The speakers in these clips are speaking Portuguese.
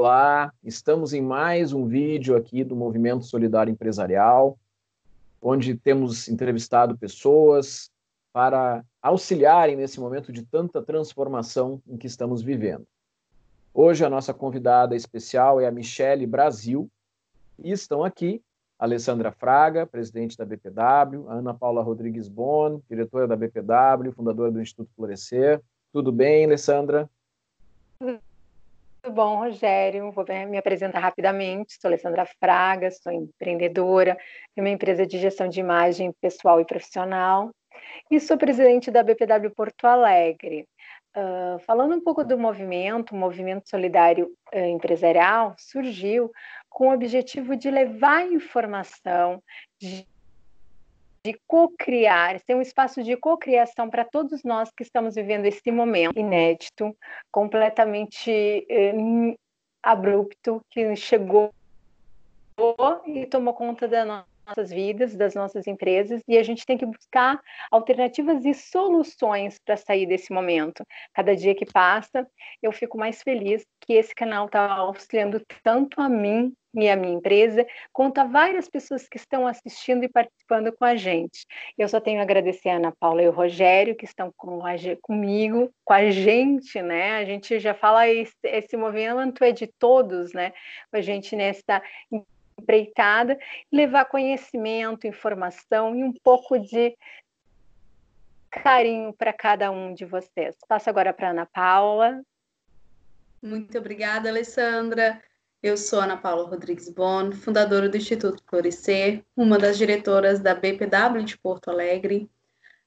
olá! Estamos em mais um vídeo aqui do Movimento Solidário Empresarial, onde temos entrevistado pessoas para auxiliarem nesse momento de tanta transformação em que estamos vivendo. Hoje a nossa convidada especial é a Michele Brasil e estão aqui a Alessandra Fraga, presidente da BPW, a Ana Paula Rodrigues Bon, diretora da BPW, fundadora do Instituto Florescer. Tudo bem, Alessandra? Tudo bom, Rogério? Vou me apresentar rapidamente. Sou Alessandra Fraga, sou empreendedora, tenho uma empresa de gestão de imagem pessoal e profissional e sou presidente da BPW Porto Alegre. Uh, falando um pouco do movimento, o movimento solidário uh, empresarial surgiu com o objetivo de levar informação, de de co-criar, ser um espaço de co-criação para todos nós que estamos vivendo esse momento inédito, completamente eh, abrupto, que chegou e tomou conta da nossas vidas, das nossas empresas, e a gente tem que buscar alternativas e soluções para sair desse momento. Cada dia que passa, eu fico mais feliz que esse canal está auxiliando tanto a mim e a minha empresa, quanto a várias pessoas que estão assistindo e participando com a gente. Eu só tenho a agradecer a Ana Paula e o Rogério, que estão com a, comigo, com a gente, né? A gente já fala, esse, esse movimento é de todos, né? A gente nessa empreitada, levar conhecimento, informação e um pouco de carinho para cada um de vocês. Passo agora para Ana Paula. Muito obrigada, Alessandra. Eu sou Ana Paula Rodrigues Bon, fundadora do Instituto Florescer, uma das diretoras da BPW de Porto Alegre.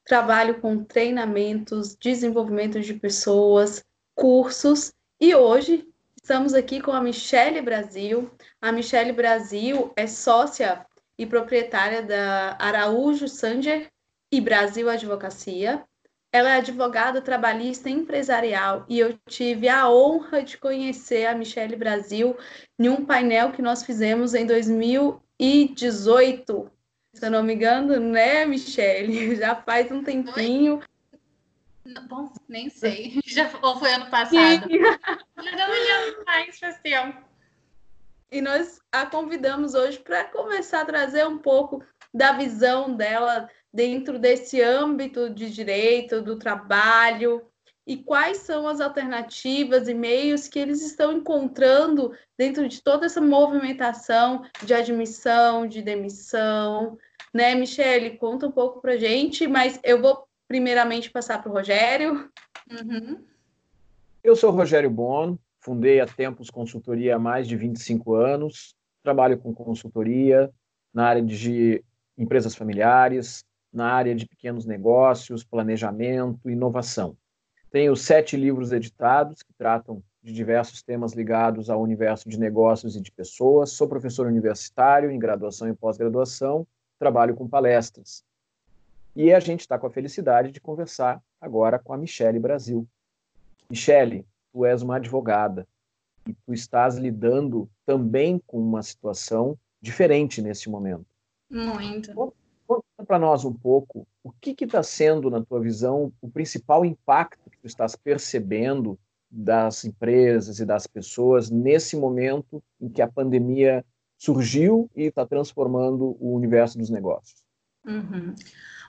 Trabalho com treinamentos, desenvolvimento de pessoas, cursos e hoje estamos aqui com a Michele Brasil. A Michele Brasil é sócia e proprietária da Araújo Sanger e Brasil Advocacia, ela é advogada trabalhista empresarial e eu tive a honra de conhecer a Michelle Brasil em um painel que nós fizemos em 2018. Se eu não me engano, né, Michelle? Já faz um tempinho. Bom, nem sei. Já ou foi ano passado. Já não me lembro mais, faz tempo. E nós a convidamos hoje para começar a trazer um pouco da visão dela dentro desse âmbito de direito, do trabalho, e quais são as alternativas e meios que eles estão encontrando dentro de toda essa movimentação de admissão, de demissão, né, Michele? Conta um pouco para gente, mas eu vou primeiramente passar para o Rogério. Uhum. Eu sou Rogério Bono, fundei a Tempos Consultoria há mais de 25 anos, trabalho com consultoria na área de empresas familiares, na área de pequenos negócios, planejamento, inovação. Tenho sete livros editados que tratam de diversos temas ligados ao universo de negócios e de pessoas. Sou professor universitário em graduação e pós-graduação, trabalho com palestras. E a gente está com a felicidade de conversar agora com a Michele Brasil. Michele, tu és uma advogada e tu estás lidando também com uma situação diferente nesse momento. Muito. Para nós um pouco o que está sendo, na tua visão, o principal impacto que tu estás percebendo das empresas e das pessoas nesse momento em que a pandemia surgiu e está transformando o universo dos negócios. Uhum.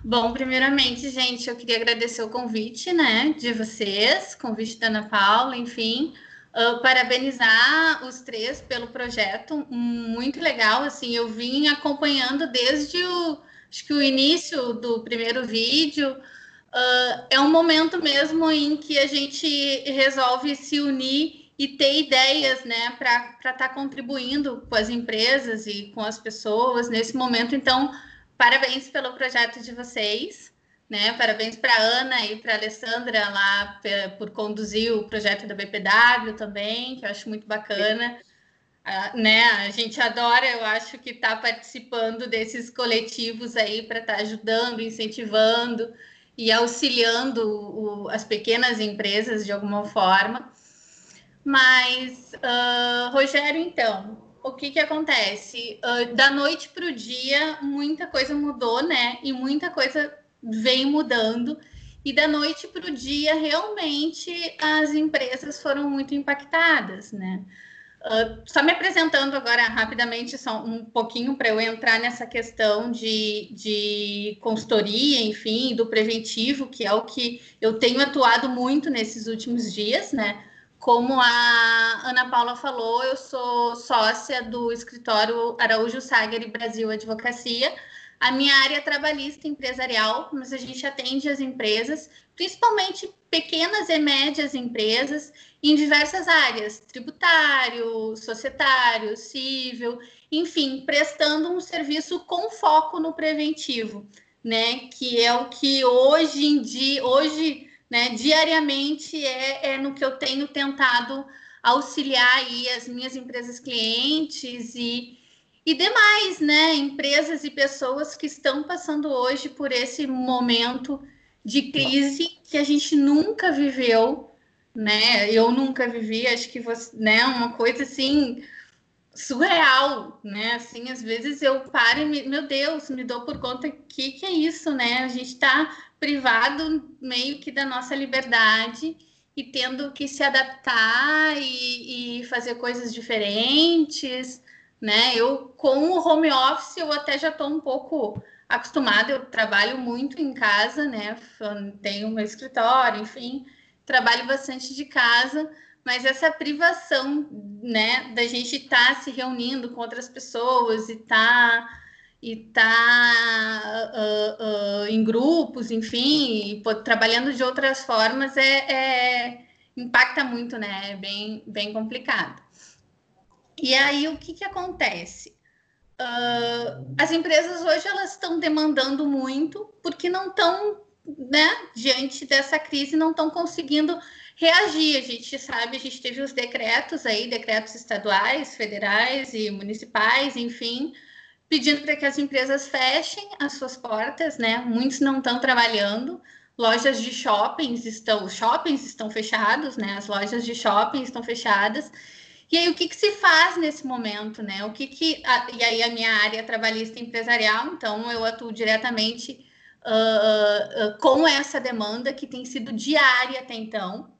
Bom, primeiramente, gente, eu queria agradecer o convite, né, de vocês, convite da Ana Paula, enfim, uh, parabenizar os três pelo projeto, muito legal, assim, eu vim acompanhando desde o Acho que o início do primeiro vídeo uh, é um momento mesmo em que a gente resolve se unir e ter ideias, né, para estar tá contribuindo com as empresas e com as pessoas nesse momento. Então, parabéns pelo projeto de vocês, né? Parabéns para Ana e para Alessandra lá por conduzir o projeto da BPW também, que eu acho muito bacana. Sim né? A gente adora, eu acho que está participando desses coletivos aí para estar tá ajudando, incentivando e auxiliando o, as pequenas empresas de alguma forma. Mas, uh, Rogério, então, o que, que acontece? Uh, da noite para o dia, muita coisa mudou, né? E muita coisa vem mudando. E da noite para o dia, realmente, as empresas foram muito impactadas, né? Uh, só me apresentando agora rapidamente, só um pouquinho para eu entrar nessa questão de, de consultoria, enfim, do preventivo, que é o que eu tenho atuado muito nesses últimos dias, né? Como a Ana Paula falou, eu sou sócia do escritório Araújo Sager Brasil Advocacia. A minha área é trabalhista empresarial, mas a gente atende as empresas, principalmente pequenas e médias empresas, em diversas áreas, tributário, societário, civil, enfim, prestando um serviço com foco no preventivo, né? Que é o que hoje em dia, hoje né? Diariamente é, é no que eu tenho tentado auxiliar aí as minhas empresas clientes e, e demais, né? Empresas e pessoas que estão passando hoje por esse momento de crise que a gente nunca viveu, né? Eu nunca vivi, acho que você, né? Uma coisa assim surreal, né? Assim, às vezes eu paro e me, meu Deus, me dou por conta que que é isso, né? A gente está privado meio que da nossa liberdade e tendo que se adaptar e, e, fazer coisas diferentes, né? Eu com o home office eu até já estou um pouco acostumada, eu trabalho muito em casa, né? Tenho meu escritório, enfim, trabalho bastante de casa, mas essa privação, né, da gente estar tá se reunindo com outras pessoas e tá e tá uh, uh, em grupos, enfim, pô, trabalhando de outras formas é, é, impacta muito, né? É bem, bem complicado. E aí o que, que acontece? Uh, as empresas hoje elas estão demandando muito porque não estão, né, diante dessa crise, não estão conseguindo reagir. A gente sabe, a gente teve os decretos aí, decretos estaduais, federais e municipais, enfim, pedindo para que as empresas fechem as suas portas, né? Muitos não estão trabalhando. Lojas de shoppings estão, shoppings estão fechados, né? As lojas de shopping estão fechadas. E aí o que, que se faz nesse momento, né? O que que a, e aí a minha área trabalhista empresarial, então eu atuo diretamente uh, com essa demanda que tem sido diária até então.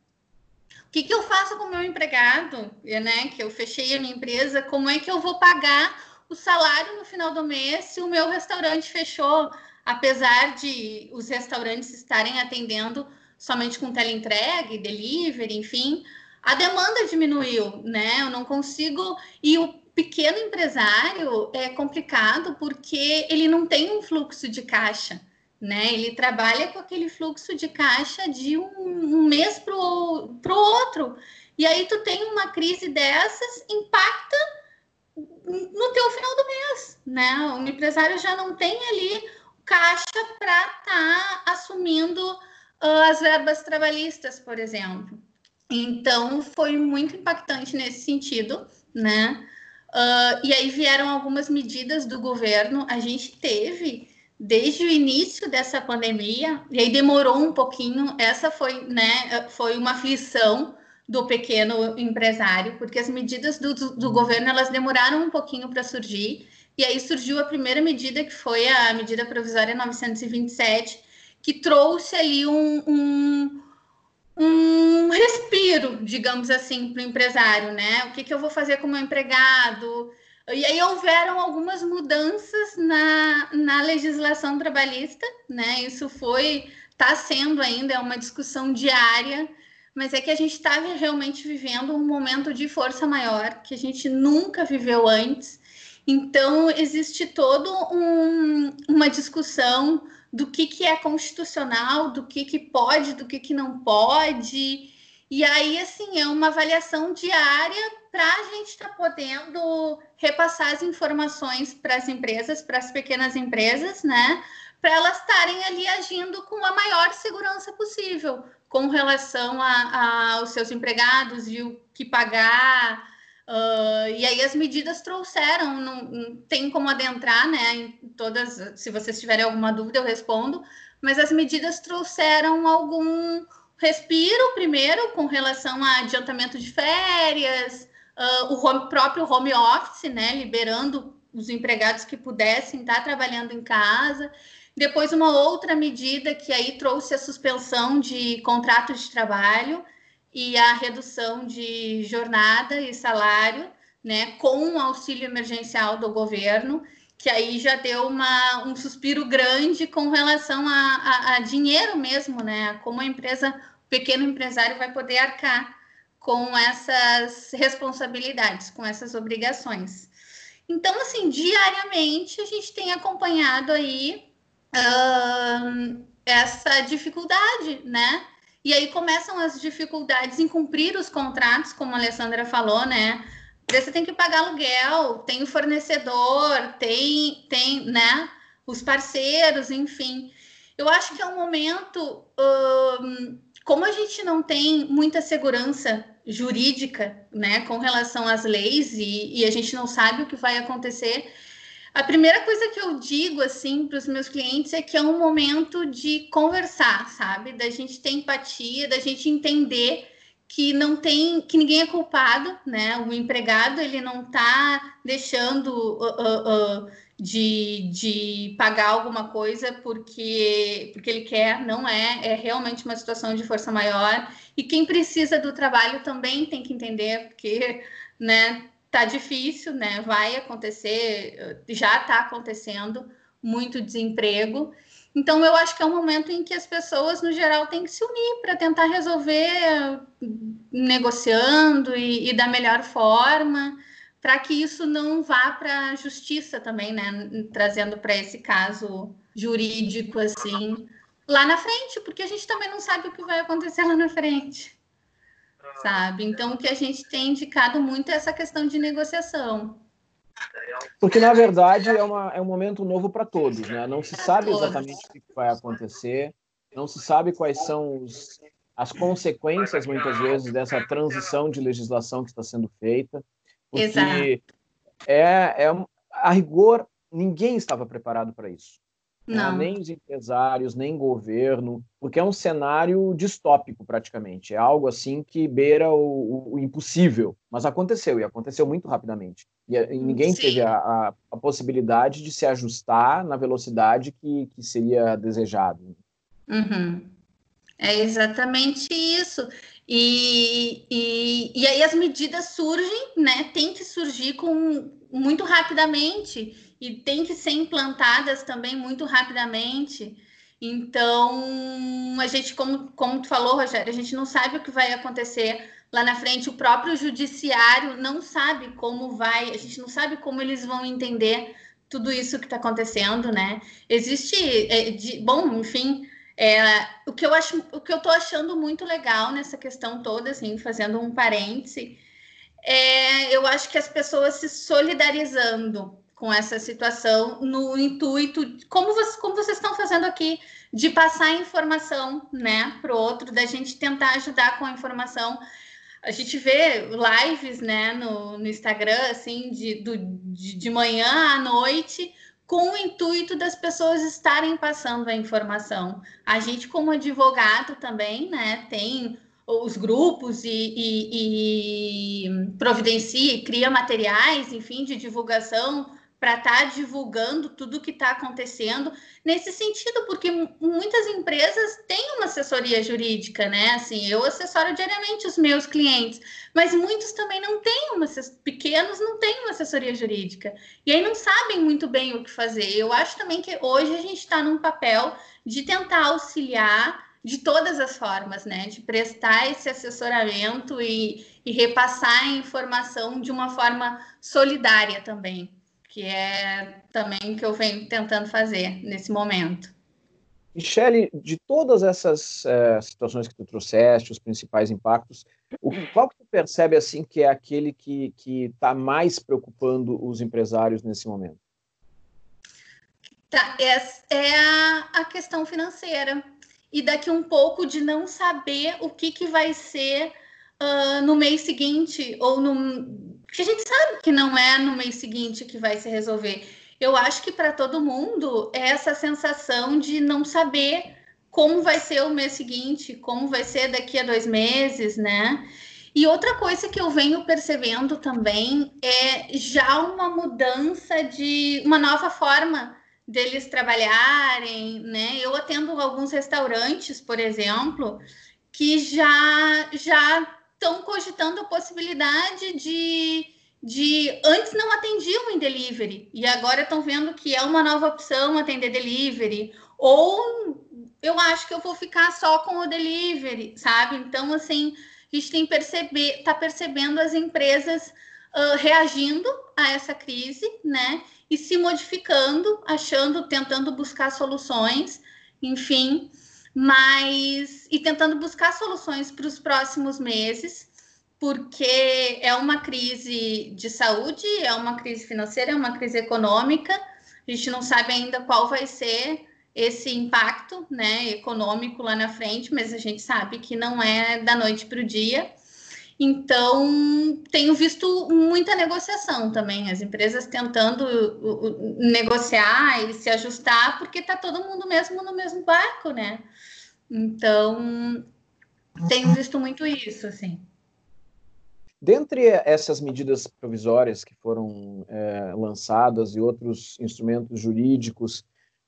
O que, que eu faço com o meu empregado, né? Que eu fechei a minha empresa, como é que eu vou pagar o salário no final do mês se o meu restaurante fechou, apesar de os restaurantes estarem atendendo somente com teleentregue, delivery, enfim, a demanda diminuiu, né? Eu não consigo. E o pequeno empresário é complicado porque ele não tem um fluxo de caixa, né? Ele trabalha com aquele fluxo de caixa de um, um mês para o outro. E aí tu tem uma crise dessas, impacta no teu final do mês, né? O empresário já não tem ali caixa para estar tá assumindo uh, as verbas trabalhistas, por exemplo. Então, foi muito impactante nesse sentido, né? Uh, e aí vieram algumas medidas do governo. A gente teve desde o início dessa pandemia, e aí demorou um pouquinho. Essa foi, né? Foi uma aflição do pequeno empresário, porque as medidas do, do governo elas demoraram um pouquinho para surgir, e aí surgiu a primeira medida, que foi a medida provisória 927, que trouxe ali um, um, um respiro, digamos assim, para o empresário, né? O que, que eu vou fazer com o meu empregado? E aí houveram algumas mudanças na, na legislação trabalhista, né? Isso foi, está sendo ainda, é uma discussão diária, mas é que a gente está realmente vivendo um momento de força maior que a gente nunca viveu antes. Então, existe toda um, uma discussão do que, que é constitucional, do que, que pode, do que, que não pode. E aí, assim, é uma avaliação diária para a gente estar tá podendo repassar as informações para as empresas, para as pequenas empresas, né? Para elas estarem ali agindo com a maior segurança possível com relação a, aos seus empregados e o que pagar. Uh, e aí as medidas trouxeram, não, não, tem como adentrar, né? Em todas, se vocês tiverem alguma dúvida, eu respondo. Mas as medidas trouxeram algum respiro primeiro com relação a adiantamento de férias, uh, o home, próprio home office, né? Liberando os empregados que pudessem estar trabalhando em casa. Depois, uma outra medida que aí trouxe a suspensão de contrato de trabalho. e a redução de jornada e salário, né, com o auxílio emergencial do governo, que aí já deu uma, um suspiro grande com relação a, a, a dinheiro mesmo, né? Como a empresa, o pequeno empresário vai poder arcar com essas responsabilidades, com essas obrigações. Então, assim, diariamente a gente tem acompanhado aí essa dificuldade, né? E aí começam as dificuldades em cumprir os contratos, como a Alessandra falou, né? Você tem que pagar aluguel, tem o fornecedor, tem, tem, né? Os parceiros, enfim. Eu acho que é um momento, como a gente não tem muita segurança jurídica, né, com relação às leis e, e a gente não sabe o que vai acontecer, a primeira coisa que eu digo assim para os meus clientes é que é um momento de conversar, sabe? Da gente ter empatia, da gente entender que não tem, que ninguém é culpado, né? O empregado ele não está deixando uh, uh, uh, de, de pagar alguma coisa porque porque ele quer, não é, é realmente uma situação de força maior. E quem precisa do trabalho também tem que entender, porque, né? tá difícil, né? Vai acontecer, já está acontecendo muito desemprego. Então, eu acho que é um momento em que as pessoas, no geral, têm que se unir para tentar resolver negociando e, e da melhor forma, para que isso não vá para a justiça também, né? Trazendo para esse caso jurídico, assim, lá na frente, porque a gente também não sabe o que vai acontecer lá na frente sabe? Então, o que a gente tem indicado muito é essa questão de negociação. Porque, na verdade, é, uma, é um momento novo para todos, né? Não se sabe exatamente o que vai acontecer, não se sabe quais são os, as consequências, muitas vezes, dessa transição de legislação que está sendo feita. Porque Exato. É, é, a rigor, ninguém estava preparado para isso. Né? Não. Nem os empresários, nem governo, porque é um cenário distópico praticamente. É algo assim que beira o, o impossível, mas aconteceu e aconteceu muito rapidamente. E, e ninguém Sim. teve a, a, a, possibilidade de se ajustar na velocidade que, que seria desejado. Uhum. É exatamente isso. E, e, e aí as medidas surgem, né? Tem que surgir com muito rapidamente e tem que ser implantadas também muito rapidamente. Então, a gente, como, como tu falou, Rogério, a gente não sabe o que vai acontecer lá na frente. O próprio judiciário não sabe como vai, a gente não sabe como eles vão entender tudo isso que está acontecendo, né? Existe, é, de, bom, enfim, é, o que eu acho, o que eu estou achando muito legal nessa questão toda, assim, fazendo um parêntese, é, eu acho que as pessoas se solidarizando com essa situação no intuito, como, você, como vocês estão fazendo aqui, de passar informação né, para o outro, da gente tentar ajudar com a informação. A gente vê lives né, no, no Instagram, assim, de, do, de, de manhã à noite, com o intuito das pessoas estarem passando a informação. A gente, como advogado também, né, tem os grupos e, e, e providencia e cria materiais, enfim, de divulgação para estar tá divulgando tudo o que está acontecendo nesse sentido, porque muitas empresas têm uma assessoria jurídica, né? Assim, eu assessoro diariamente os meus clientes, mas muitos também não têm uma pequenos não têm uma assessoria jurídica e aí não sabem muito bem o que fazer. Eu acho também que hoje a gente está num papel de tentar auxiliar de todas as formas, né? De prestar esse assessoramento e, e repassar a informação de uma forma solidária também que é também o que eu venho tentando fazer nesse momento. Michele, de todas essas é, situações que tu trouxeste, os principais impactos, o, qual que tu percebe assim que é aquele que está mais preocupando os empresários nesse momento? Tá, é, é a, a, questão financeira e daqui um pouco de não saber o que, que vai ser uh, no mês seguinte ou no, porque a gente sabe que não é no mês seguinte que vai se resolver. Eu acho que para todo mundo é essa sensação de não saber como vai ser o mês seguinte, como vai ser daqui a dois meses, né? E outra coisa que eu venho percebendo também é já uma mudança de uma nova forma deles trabalharem, né? Eu atendo alguns restaurantes, por exemplo, que já já estão cogitando a possibilidade de, de antes não atendiam em delivery e agora estão vendo que é uma nova opção atender delivery ou eu acho que eu vou ficar só com o delivery, sabe? Então assim a gente tem perceber, tá percebendo as empresas uh, reagindo a essa crise, né? E se modificando, achando, tentando buscar soluções, enfim, mas e tentando buscar soluções para os próximos meses, porque é uma crise de saúde, é uma crise financeira, é uma crise econômica. A gente não sabe ainda qual vai ser esse impacto né, econômico lá na frente, mas a gente sabe que não é da noite para o dia. Então, tenho visto muita negociação também, as empresas tentando negociar e se ajustar, porque está todo mundo mesmo no mesmo barco, né? Então, tenho visto muito isso, assim. Dentre essas medidas provisórias que foram é, lançadas e outros instrumentos jurídicos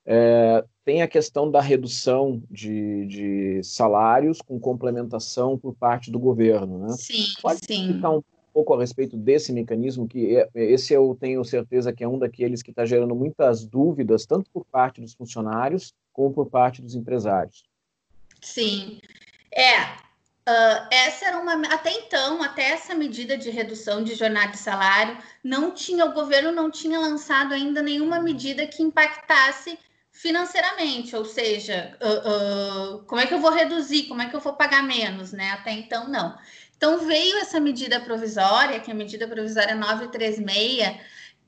é, tem a questão da redução de, de, salários com complementação por parte do governo, né? Sim, Pode sim. explicar um pouco a respeito desse mecanismo, que é, esse eu tenho certeza que é um daqueles que está gerando muitas dúvidas, tanto por parte dos funcionários como por parte dos empresários. Sim, é. Uh, essa era uma até então até essa medida de redução de jornada de salário não tinha o governo não tinha lançado ainda nenhuma medida que impactasse financeiramente, ou seja, uh, uh, como é que eu vou reduzir, como é que eu vou pagar menos, né? Até então, não. Então, veio essa medida provisória, que é a medida provisória 936,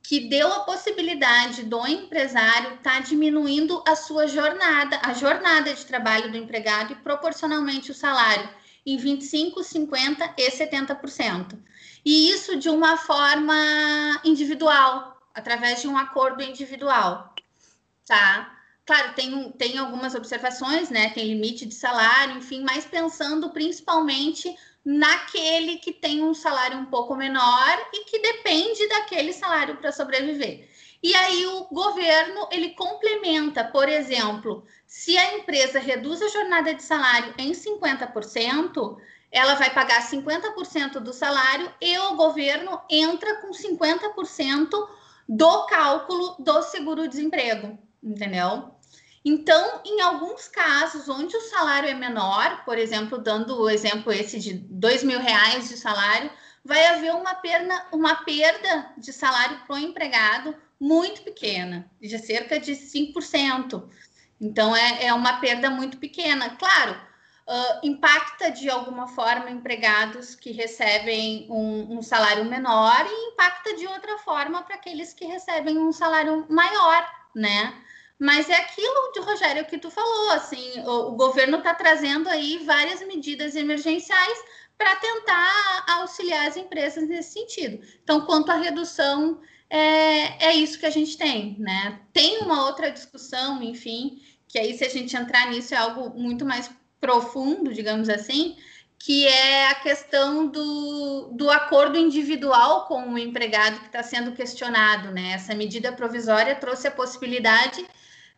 que deu a possibilidade do empresário estar tá diminuindo a sua jornada, a jornada de trabalho do empregado e proporcionalmente o salário em 25, 50 e 70%. E isso de uma forma individual, através de um acordo individual, tá? Claro, tem, tem algumas observações, né? Tem limite de salário, enfim, mas pensando principalmente naquele que tem um salário um pouco menor e que depende daquele salário para sobreviver. E aí o governo ele complementa, por exemplo, se a empresa reduz a jornada de salário em 50%, ela vai pagar 50% do salário e o governo entra com 50% do cálculo do seguro-desemprego, entendeu? Então, em alguns casos onde o salário é menor, por exemplo, dando o exemplo esse de dois mil reais de salário, vai haver uma perda, uma perda de salário para o empregado muito pequena, de cerca de 5%. Então, é, é uma perda muito pequena. Claro, uh, impacta de alguma forma empregados que recebem um, um salário menor e impacta de outra forma para aqueles que recebem um salário maior, né? Mas é aquilo de Rogério que tu falou, assim, o, o governo está trazendo aí várias medidas emergenciais para tentar auxiliar as empresas nesse sentido. Então, quanto à redução, é, é isso que a gente tem, né? Tem uma outra discussão, enfim, que aí se a gente entrar nisso é algo muito mais profundo, digamos assim, que é a questão do, do acordo individual com o empregado que está sendo questionado, né? Essa medida provisória trouxe a possibilidade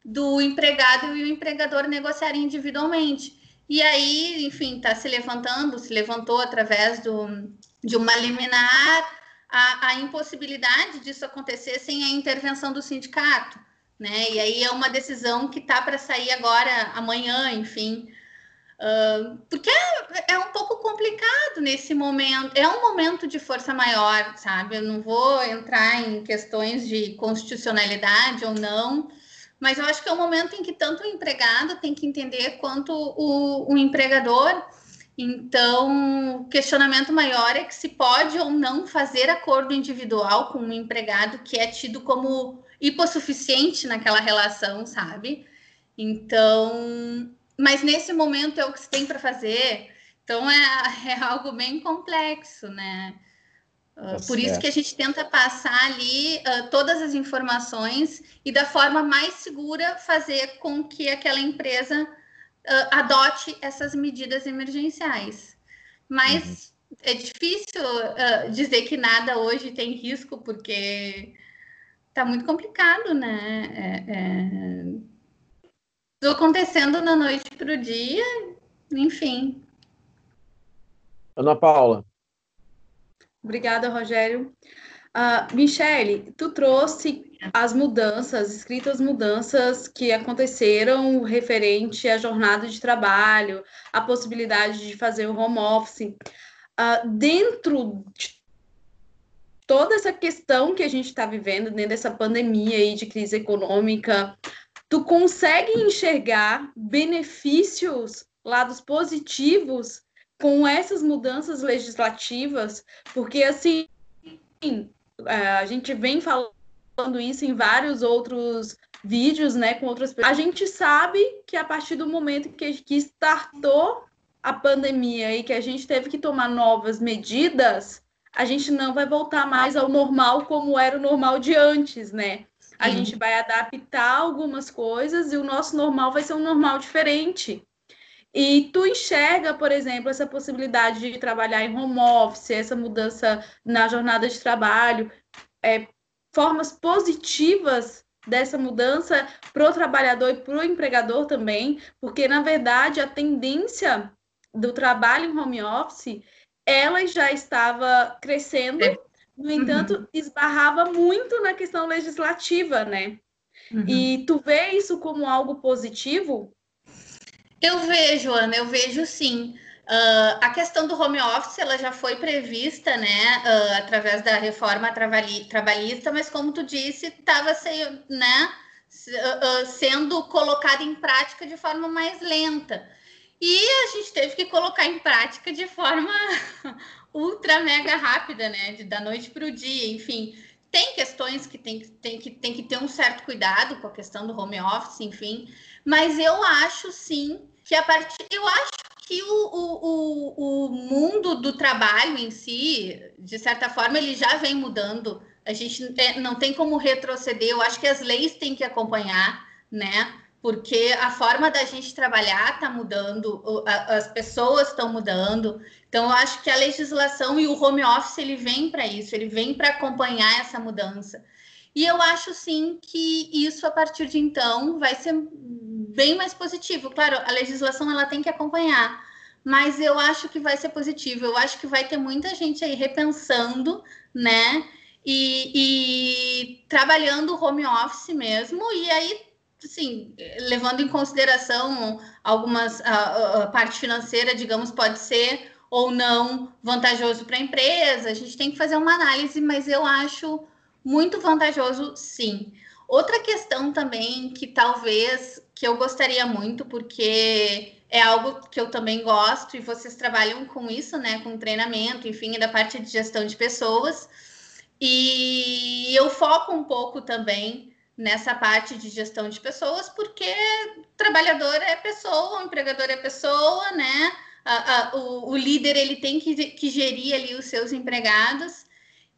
do empregado e o empregador negociarem individualmente. E aí, enfim, está se levantando, se levantou através do, de uma liminar a, a, impossibilidade disso acontecer sem a intervenção do sindicato, né? E aí é uma decisão que está para sair agora, amanhã, enfim. Uh, porque é, é, um pouco complicado nesse momento, é um momento de força maior, sabe? Eu não vou entrar em questões de constitucionalidade ou não, mas eu acho que é um momento em que tanto o empregado tem que entender quanto o, o empregador. Então, o questionamento maior é que se pode ou não fazer acordo individual com um empregado que é tido como hipossuficiente naquela relação, sabe? Então, mas nesse momento é o que se tem para fazer. Então, é, é algo bem complexo, né? Tá por isso que a gente tenta passar ali uh, todas as informações e da forma mais segura fazer com que aquela empresa uh, adote essas medidas emergenciais. Mas uhum. é difícil uh, dizer que nada hoje tem risco, porque está muito complicado, né? É, é... acontecendo da noite para o dia, enfim. Ana Paula. Obrigada, Rogério. Uh, Michele, tu trouxe as mudanças, escritas mudanças que aconteceram referente à jornada de trabalho, a possibilidade de fazer o home office. Uh, dentro de toda essa questão que a gente está vivendo, dentro dessa pandemia aí de crise econômica, tu consegue enxergar benefícios, lados positivos com essas mudanças legislativas? Porque, assim, é, a gente vem falando isso em vários outros vídeos, né, com outras pessoas. A gente sabe que a partir do momento que, que startou a pandemia e que a gente teve que tomar novas medidas, a gente não vai voltar mais ao normal como era o normal de antes, né? A Sim. gente vai adaptar algumas coisas e o nosso normal vai ser um normal diferente. E tu enxerga, por exemplo, essa possibilidade de trabalhar em home office, essa mudança na jornada de trabalho, é, formas positivas dessa mudança para o trabalhador e para o empregador também, porque na verdade a tendência do trabalho em home office ela já estava crescendo, é. no entanto, uhum. esbarrava muito na questão legislativa, né? Uhum. E tu vê isso como algo positivo? Eu vejo, Ana, eu vejo sim. Uh, a questão do home office ela já foi prevista, né, uh, através da reforma trabalhista, mas como tu disse, estava né, uh, sendo colocada em prática de forma mais lenta. E a gente teve que colocar em prática de forma ultra mega rápida, né, de, da noite para o dia, enfim. Tem questões que tem, tem, que tem que ter um certo cuidado com a questão do home office, enfim, mas eu acho sim que a partir. Eu acho que o, o, o, mundo do trabalho em si, de certa forma, ele já vem mudando. A gente não tem como retroceder. Eu acho que as leis têm que acompanhar, né? Porque a forma da gente trabalhar está mudando, as pessoas estão mudando. Então, eu acho que a legislação e o home office ele vem para isso, ele vem para acompanhar essa mudança. E eu acho sim que isso a partir de então vai ser bem mais positivo. Claro, a legislação ela tem que acompanhar, mas eu acho que vai ser positivo. Eu acho que vai ter muita gente aí repensando, né? E, e trabalhando home office mesmo, e aí, assim, levando em consideração algumas a, a parte financeira, digamos, pode ser ou não vantajoso para a empresa. A gente tem que fazer uma análise, mas eu acho muito vantajoso, sim. Outra questão também que talvez que eu gostaria muito, porque é algo que eu também gosto e vocês trabalham com isso, né? Com treinamento, enfim, da parte de gestão de pessoas. E eu foco um pouco também nessa parte de gestão de pessoas, porque trabalhador é pessoa, empregador é pessoa, né? O, líder ele tem que, que gerir ali os seus empregados.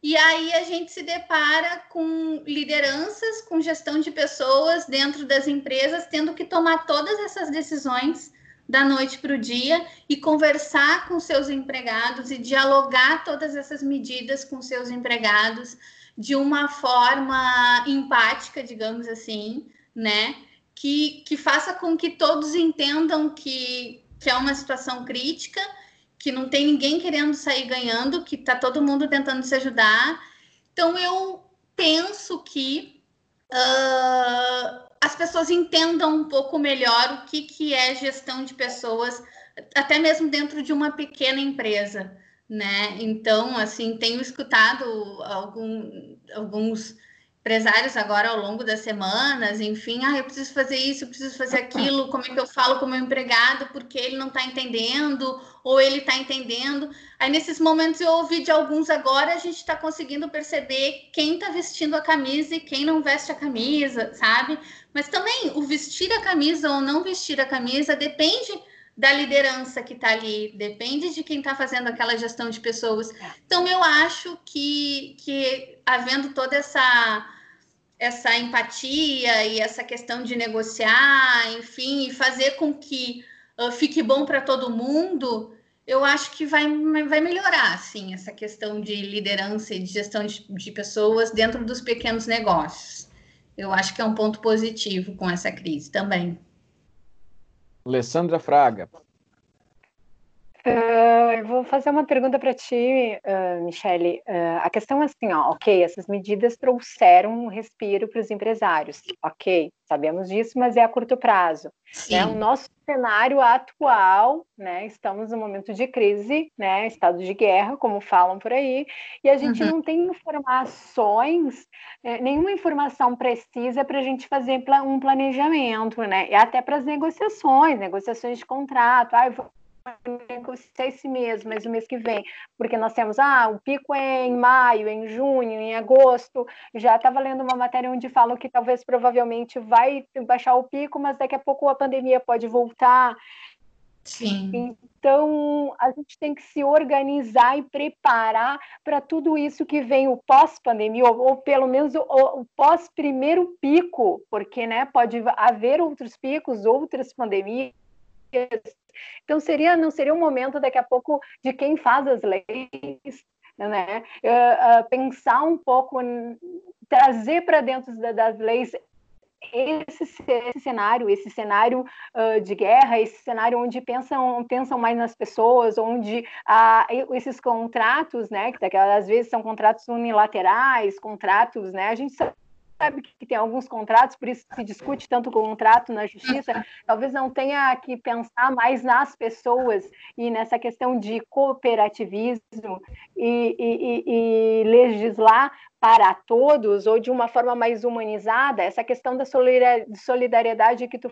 E aí a gente se depara com lideranças, com gestão de pessoas dentro das empresas, tendo que tomar todas essas decisões da noite para o dia e conversar com seus empregados e dialogar todas essas medidas com seus empregados de uma forma empática, digamos assim, né? Que, que faça com que todos entendam que, que é uma situação crítica que não tem ninguém querendo sair ganhando, que está todo mundo tentando se ajudar. Então, eu penso que uh, as pessoas entendam um pouco melhor o que, que é gestão de pessoas, até mesmo dentro de uma pequena empresa, né? Então, assim, tenho escutado algum, alguns empresários agora ao longo das semanas, enfim, ah, eu preciso fazer isso, eu preciso fazer aquilo, como é que eu falo com o meu empregado, porque ele não está entendendo, ou ele está entendendo. Aí, nesses momentos, eu ouvi de alguns agora, a gente está conseguindo perceber quem está vestindo a camisa e quem não veste a camisa, sabe? Mas também o vestir a camisa ou não vestir a camisa depende da liderança que está ali, depende de quem está fazendo aquela gestão de pessoas. Então, eu acho que, que havendo toda essa essa empatia e essa questão de negociar, enfim, e fazer com que uh, fique bom para todo mundo, eu acho que vai, vai melhorar, sim, essa questão de liderança e de gestão de, de pessoas dentro dos pequenos negócios. Eu acho que é um ponto positivo com essa crise também. Alessandra Fraga. Uh, eu vou fazer uma pergunta para ti, uh, Michele. Uh, a questão é assim, ó, ok, essas medidas trouxeram um respiro para os empresários, ok, sabemos disso, mas é a curto prazo. Né? O nosso cenário atual, né, estamos num momento de crise, né, estado de guerra, como falam por aí, e a gente uhum. não tem informações, é, nenhuma informação precisa para a gente fazer um planejamento, né, e até para as negociações, negociações de contrato, ah, vou negociar esse mês, mas o mês que vem, porque nós temos, ah, o pico é em maio, em junho, em agosto, já estava lendo uma matéria onde falam que talvez provavelmente vai baixar o pico, mas daqui a pouco a pandemia pode voltar. Sim. Então, a gente tem que se organizar e preparar para tudo isso que vem o pós-pandemia, ou, ou, pelo menos o, o pós-primeiro pico, porque né, pode haver outros picos, outras pandemias, então, seria, não seria um momento daqui a pouco de quem faz as leis, né? Uh, uh, pensar um pouco, trazer para dentro das leis esse, esse, cenário, esse cenário uh, de guerra, esse cenário onde pensam, pensam mais nas pessoas, onde uh, esses contratos, né, que às vezes são contratos unilaterais, contratos, né, a gente sabe sabe que tem alguns contratos, por isso se discute tanto o contrato na justiça, talvez não tenha que pensar mais nas pessoas e nessa questão de cooperativismo e, e, e legislar para todos ou de uma forma mais humanizada, essa questão da solidariedade que tu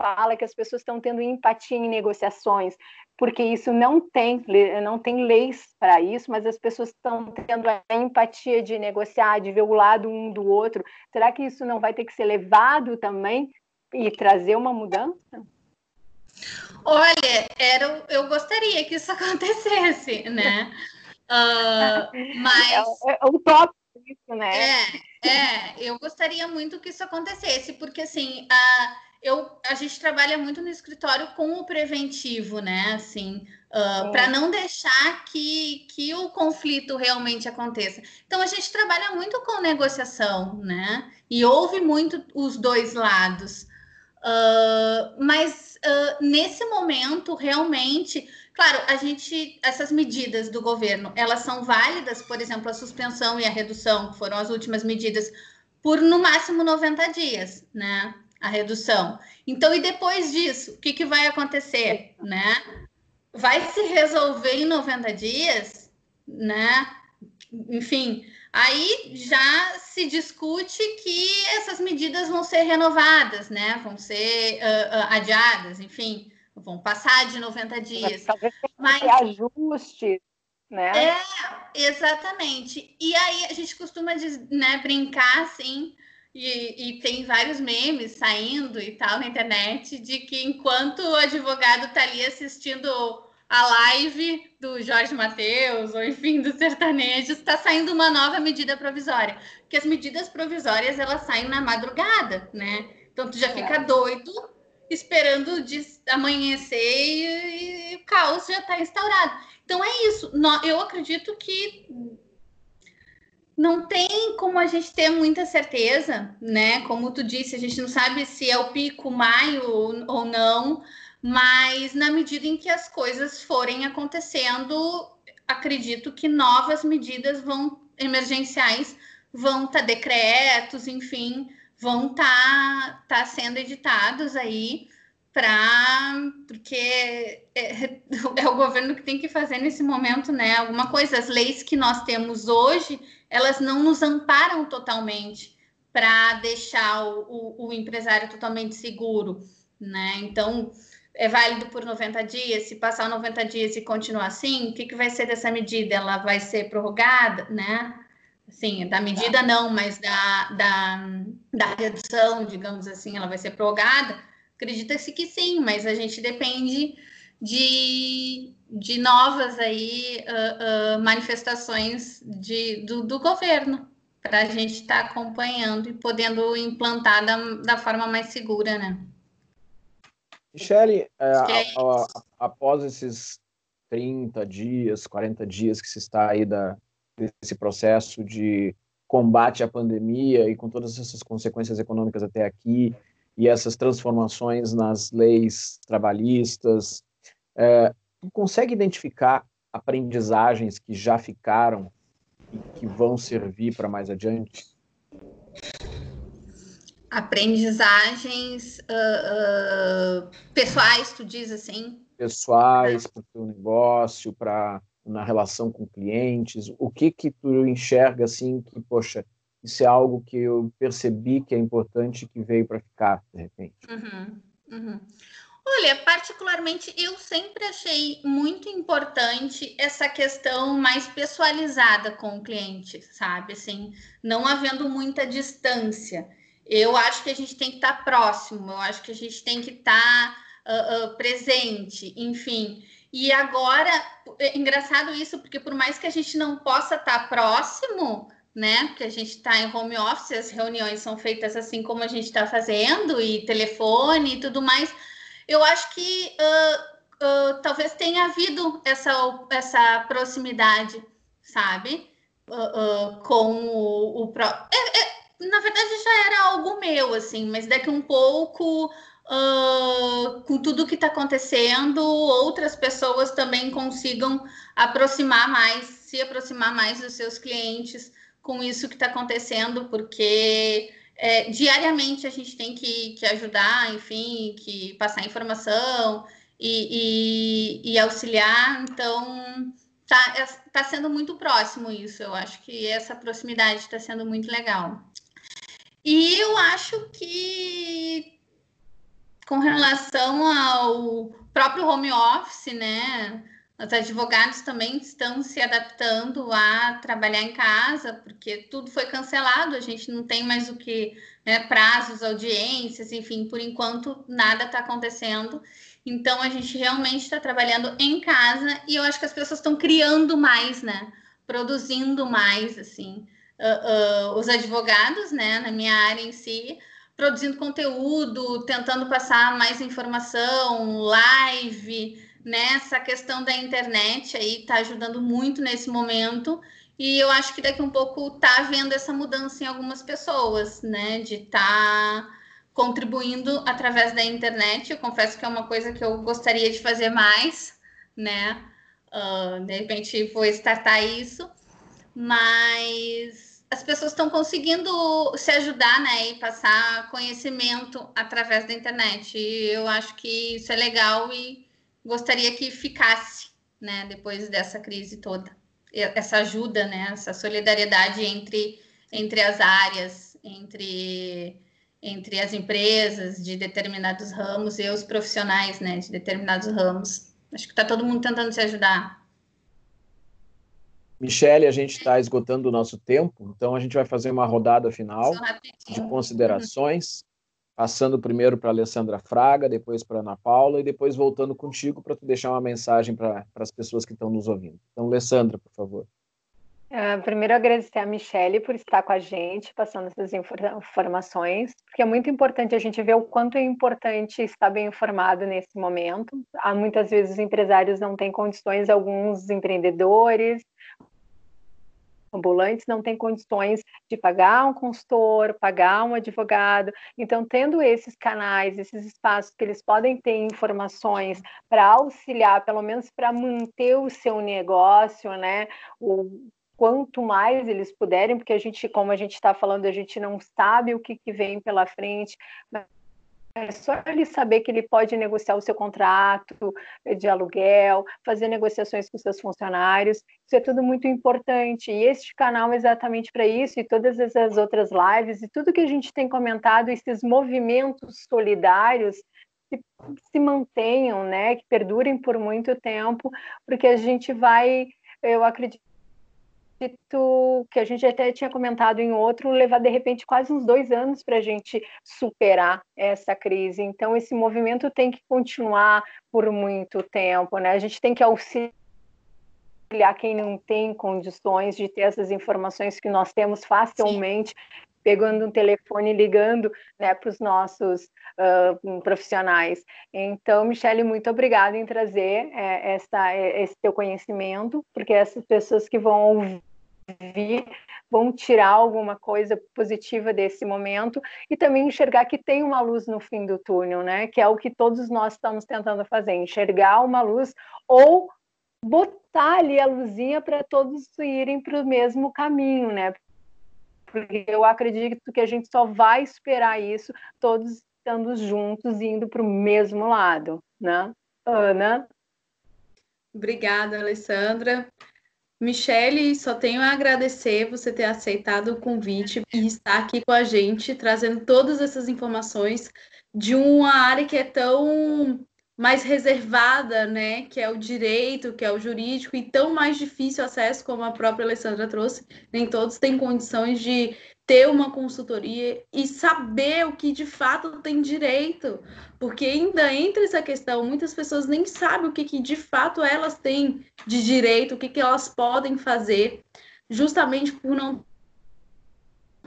fala que as pessoas estão tendo empatia em negociações, porque isso não tem, não tem leis para isso, mas as pessoas estão tendo a empatia de negociar, de ver o lado um do outro. Será que isso não vai ter que ser levado também e trazer uma mudança? Olha, era, eu gostaria que isso acontecesse, né? Uh, mas. É, é utópico isso, né? É, é, eu gostaria muito que isso acontecesse, porque assim. Uh, eu, a gente trabalha muito no escritório com o preventivo, né? Assim, uh, para não deixar que, que o conflito realmente aconteça. Então, a gente trabalha muito com negociação, né? E ouve muito os dois lados. Uh, mas uh, nesse momento, realmente, claro, a gente, essas medidas do governo, elas são válidas, por exemplo, a suspensão e a redução, que foram as últimas medidas, por no máximo 90 dias, né? A redução. Então, e depois disso, o que, que vai acontecer, né? Vai se resolver em 90 dias, né? Enfim, aí já se discute que essas medidas vão ser renovadas, né? Vão ser uh, uh, adiadas, enfim, vão passar de 90 dias. Talvez Mas ajuste, né? É, exatamente. E aí a gente costuma né, brincar assim e, e, tem vários memes saindo e tal na internet de que enquanto o advogado está ali assistindo a live do Jorge Mateus, ou enfim, dos sertanejos, está saindo uma nova medida provisória. Porque as medidas provisórias elas saem na madrugada, né? Então tu já fica doido esperando de amanhecer e, e o caos já está instaurado. Então é isso. Eu acredito que não tem como a gente ter muita certeza, né? Como tu disse, a gente não sabe se é o pico maio ou não, mas na medida em que as coisas forem acontecendo, acredito que novas medidas vão emergenciais vão estar tá, decretos, enfim, vão estar tá, tá sendo editados aí para porque é, é, o governo que tem que fazer nesse momento, né? Alguma coisa, as leis que nós temos hoje elas não nos amparam totalmente para deixar o, o, o, empresário totalmente seguro, né? Então, é válido por 90 dias. Se passar 90 dias e continuar assim, o que, que vai ser dessa medida? Ela vai ser prorrogada, né? Assim, da medida não, mas da, da, da redução, digamos assim, ela vai ser prorrogada? Acredita-se que sim, mas a gente depende de, de novas aí uh, uh, manifestações de, do, do governo para a gente estar tá acompanhando e podendo implantar da, da forma mais segura, né? Michele, é, é após esses 30 dias, 40 dias que se está aí da, desse processo de combate à pandemia e com todas essas consequências econômicas até aqui e essas transformações nas leis trabalhistas, é, tu consegue identificar aprendizagens que já ficaram e que vão servir para mais adiante? Aprendizagens uh, uh, pessoais, tu diz assim? Pessoais, para o teu negócio, para na relação com clientes, o que que tu enxerga assim que, poxa, isso é algo que eu percebi que é importante que veio para ficar, de repente? Uhum, uhum. Olha, particularmente eu sempre achei muito importante essa questão mais pessoalizada com o cliente, sabe? Assim, não havendo muita distância. Eu acho que a gente tem que estar tá próximo, eu acho que a gente tem que estar tá, uh, uh, presente, enfim. E agora, é engraçado isso, porque por mais que a gente não possa estar tá próximo, né? Porque a gente está em home office, as reuniões são feitas assim como a gente está fazendo, e telefone e tudo mais eu acho que uh, uh, talvez tenha havido essa, essa proximidade, sabe? Uh, com o, o é, é, na verdade já era algo meu, assim, mas daqui um pouco, com tudo que está acontecendo, outras pessoas também consigam aproximar mais, se aproximar mais dos seus clientes com isso que está acontecendo, porque é, diariamente a gente tem que, que ajudar, enfim, que passar informação e, e, e auxiliar. Então, está é, tá sendo muito próximo isso. Eu acho que essa proximidade está sendo muito legal. E eu acho que com relação ao próprio home office, né? Os advogados também estão se adaptando a trabalhar em casa, porque tudo foi cancelado, a gente não tem mais o que, né, prazos, audiências, enfim, por enquanto nada está acontecendo. Então a gente realmente está trabalhando em casa e eu acho que as pessoas estão criando mais, né? Produzindo mais, assim. Uh, uh, os advogados, né, na minha área em si, produzindo conteúdo, tentando passar mais informação, live nessa né? questão da internet aí está ajudando muito nesse momento. E eu acho que daqui um pouco tá havendo essa mudança em algumas pessoas, né? De estar tá contribuindo através da internet. Eu confesso que é uma coisa que eu gostaria de fazer mais, né? Uh, de repente vou startar isso, mas as pessoas estão conseguindo se ajudar, né? E passar conhecimento através da internet. E eu acho que isso é legal e gostaria que ficasse, né, depois dessa crise toda. Essa ajuda, né, essa solidariedade entre, entre as áreas, entre, entre as empresas de determinados ramos e os profissionais, né, de determinados ramos. Acho que está todo mundo tentando se ajudar. Michele, a gente está esgotando o nosso tempo, então a gente vai fazer uma rodada final de considerações passando primeiro para Alessandra Fraga, depois para Ana Paula e depois voltando contigo para tu deixar uma mensagem para as pessoas que estão nos ouvindo. Então, Alessandra, por favor. Uh, primeiro, agradecer a Michelle por estar com a gente, passando essas informações, porque é muito importante a gente ver o quanto é importante estar bem informado nesse momento. Há muitas vezes os empresários não têm condições, alguns empreendedores, ambulantes não têm condições de pagar um consultor, pagar um advogado. Então, tendo esses canais, esses espaços que eles podem ter informações para auxiliar, pelo menos para manter o seu negócio, né? O, quanto mais eles puderem, porque a gente, como a gente está falando, a gente não sabe o que, que vem pela frente, é só ele saber que ele pode negociar o seu contrato de aluguel, fazer negociações com seus funcionários, isso é tudo muito importante. E este canal é exatamente para isso, e todas essas outras lives, e tudo que a gente tem comentado, esses movimentos solidários, que se mantenham, né, que perdurem por muito tempo, porque a gente vai, eu acredito que a gente até tinha comentado em outro, levar de repente quase uns dois anos para a gente superar essa crise. Então, esse movimento tem que continuar por muito tempo, né? A gente tem que auxiliar quem não tem condições de ter essas informações que nós temos facilmente, Sim. pegando um telefone e ligando né, para os nossos uh, profissionais. Então, Michele, muito obrigada em trazer é, essa, esse teu conhecimento, porque essas pessoas que vão ouvir vir, vão tirar alguma coisa positiva desse momento e também enxergar que tem uma luz no fim do túnel, né? Que é o que todos nós estamos tentando fazer, enxergar uma luz ou botar ali a luzinha para todos irem para o mesmo caminho, né? Porque eu acredito que a gente só vai esperar isso todos estando juntos e indo para o mesmo lado, né? Ana? Obrigada, Alessandra. Michele, só tenho a agradecer você ter aceitado o convite e estar aqui com a gente, trazendo todas essas informações de uma área que é tão mais reservada, né, que é o direito, que é o jurídico, e tão mais difícil acesso, como a própria Alessandra trouxe. Nem todos têm condições de ter uma consultoria e saber o que de fato tem direito, porque ainda entra essa questão, muitas pessoas nem sabem o que, que de fato elas têm de direito, o que, que elas podem fazer, justamente por não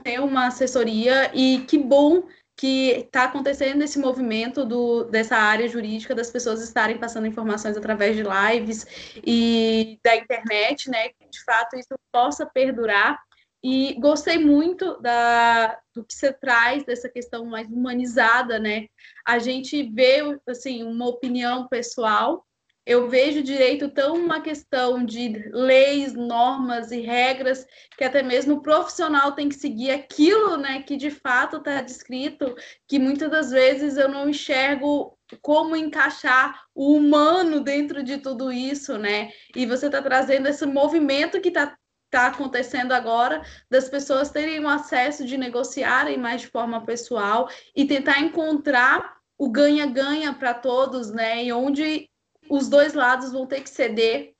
ter uma assessoria, e que bom que está acontecendo esse movimento do, dessa área jurídica das pessoas estarem passando informações através de lives e da internet, né? Que de fato isso possa perdurar. E gostei muito da, do que você traz dessa questão mais humanizada, né? A gente vê assim uma opinião pessoal eu vejo direito tão uma questão de leis, normas e regras que até mesmo o profissional tem que seguir aquilo, né, que de fato está descrito, que muitas das vezes eu não enxergo como encaixar o humano dentro de tudo isso, né? E você está trazendo esse movimento que está tá acontecendo agora das pessoas terem o acesso de negociarem mais de forma pessoal e tentar encontrar o ganha-ganha para todos, né? E onde os dois lados vão ter que ceder.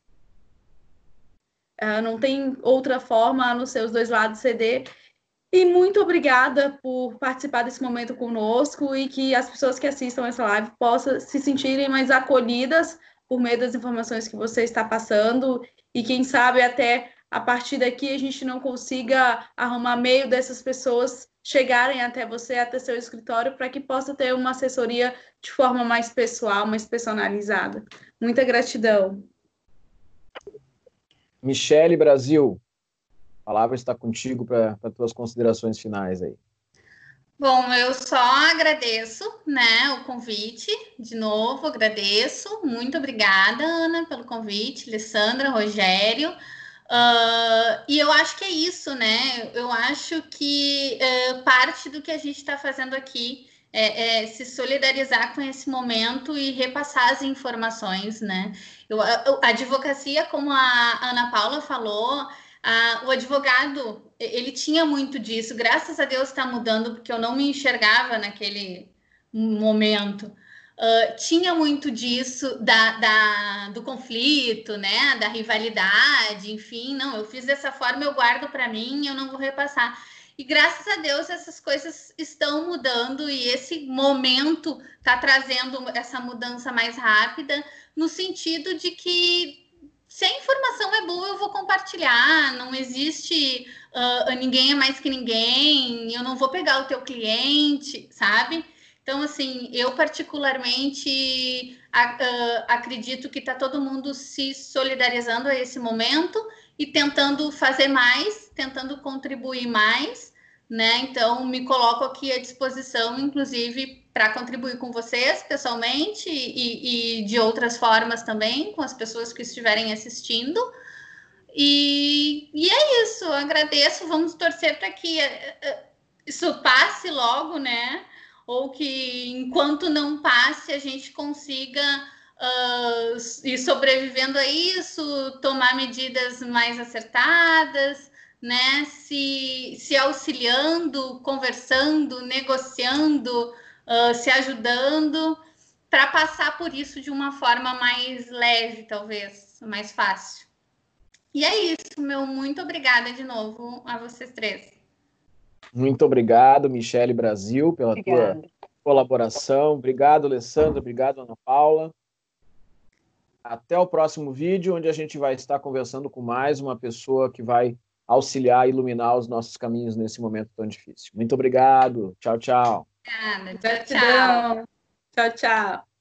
Uh, não tem outra forma a não ser os dois lados ceder. E muito obrigada por participar desse momento conosco e que as pessoas que assistam essa live possam se sentirem mais acolhidas por meio das informações que você está passando e quem sabe até a partir daqui a gente não consiga arrumar meio dessas pessoas chegarem até você, até seu escritório, para que possa ter uma assessoria de forma mais pessoal, mais personalizada. Muita gratidão. Michele Brasil, a palavra está contigo para as tuas considerações finais aí. Bom, eu só agradeço, né, o convite, de novo, agradeço. Muito obrigada, Ana, pelo convite, Alessandra, Rogério. Uh, e eu acho que é isso, né? Eu acho que uh, parte do que a gente está fazendo aqui é, é, se solidarizar com esse momento e repassar as informações, né? Eu, a, a advocacia, como a Ana Paula falou, o advogado ele tinha muito disso. Graças a Deus está mudando, porque eu não me enxergava naquele momento. Uh, tinha muito disso da, da, do conflito, né, da rivalidade, enfim, não, eu fiz dessa forma, eu guardo para mim, eu não vou repassar. E graças a Deus essas coisas estão mudando e esse momento está trazendo essa mudança mais rápida, no sentido de que se a informação é boa, eu vou compartilhar. Não existe uh, ninguém é mais que ninguém, eu não vou pegar o teu cliente, sabe? Então, assim, eu particularmente acredito que está todo mundo se solidarizando a esse momento e tentando fazer mais, tentando contribuir mais, né? Então, me coloco aqui à disposição, inclusive, para contribuir com vocês pessoalmente e, e, de outras formas também, com as pessoas que estiverem assistindo. E, e é isso, agradeço, vamos torcer para que isso passe logo, né? Ou que enquanto não passe a gente consiga uh, ir sobrevivendo a isso, tomar medidas mais acertadas, né? Se, se auxiliando, conversando, negociando, uh, se ajudando, para passar por isso de uma forma mais leve, talvez, mais fácil. E é isso, meu muito obrigada de novo a vocês três. Muito obrigado, Michele Brasil, pela Obrigada. tua colaboração. Obrigado, Alessandra. Obrigado, Ana Paula. Até o próximo vídeo, onde a gente vai estar conversando com mais uma pessoa que vai auxiliar e iluminar os nossos caminhos nesse momento tão difícil. Muito obrigado. Tchau, tchau. Obrigada. Tchau, tchau. Tchau, tchau.